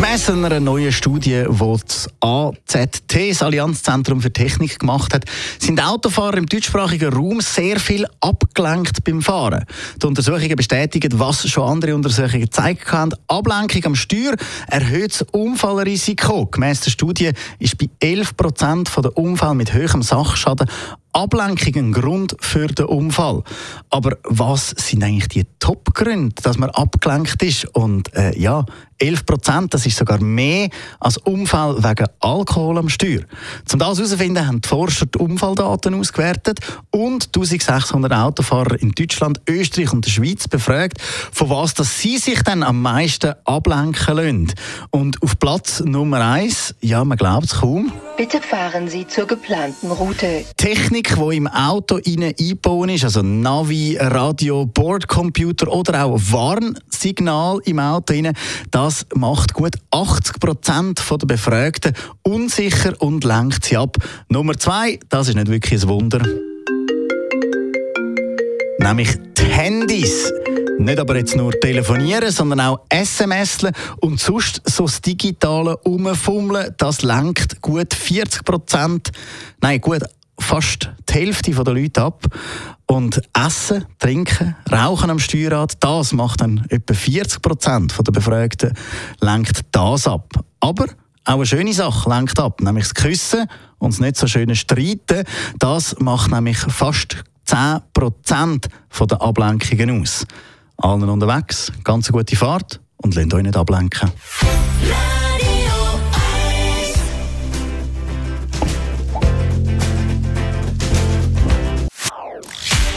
Gemäss einer neuen Studie, die das AZT, das Allianzzentrum für Technik, gemacht hat, sind Autofahrer im deutschsprachigen Raum sehr viel abgelenkt beim Fahren. Die Untersuchungen bestätigen, was schon andere Untersuchungen gezeigt haben. Ablenkung am Steuer erhöht das Unfallrisiko. Gemäss der Studie ist bei 11 Prozent der Unfälle mit höherem Sachschaden Ablenkung ein Grund für den Unfall. Aber was sind eigentlich die Top-Gründe, dass man abgelenkt ist? Und äh, ja, 11 Prozent, das ist sogar mehr als Unfall wegen Alkohol am Steuer. Um das herauszufinden, haben die Forscher die Unfalldaten ausgewertet und 1600 Autofahrer in Deutschland, Österreich und der Schweiz befragt, von was dass sie sich dann am meisten ablenken lassen. Und auf Platz Nummer eins, ja, man glaubt es kaum. Bitte fahren Sie zur geplanten Route. Technik, die im Auto eingebaut ist, also Navi, Radio, Bordcomputer oder auch Warnsignal im Auto das macht gut 80 Prozent der Befragten unsicher und lenkt sie ab. Nummer zwei, das ist nicht wirklich ein Wunder. Nämlich die Handys. Nicht aber jetzt nur telefonieren, sondern auch SMS und sonst so das digitale Umfummeln, das lenkt gut 40 Prozent, nein, gut fast die Hälfte der Leute ab. Und Essen, Trinken, Rauchen am Steuerrad, das macht dann etwa 40 Prozent der Befragten, lenkt das ab. Aber auch eine schöne Sache lenkt ab, nämlich das Küssen und das nicht so schöne Streiten. Das macht nämlich fast 10 Prozent der Ablenkungen aus. Allen unterwegs, ganz gute Fahrt und lasst euch nicht ablenken.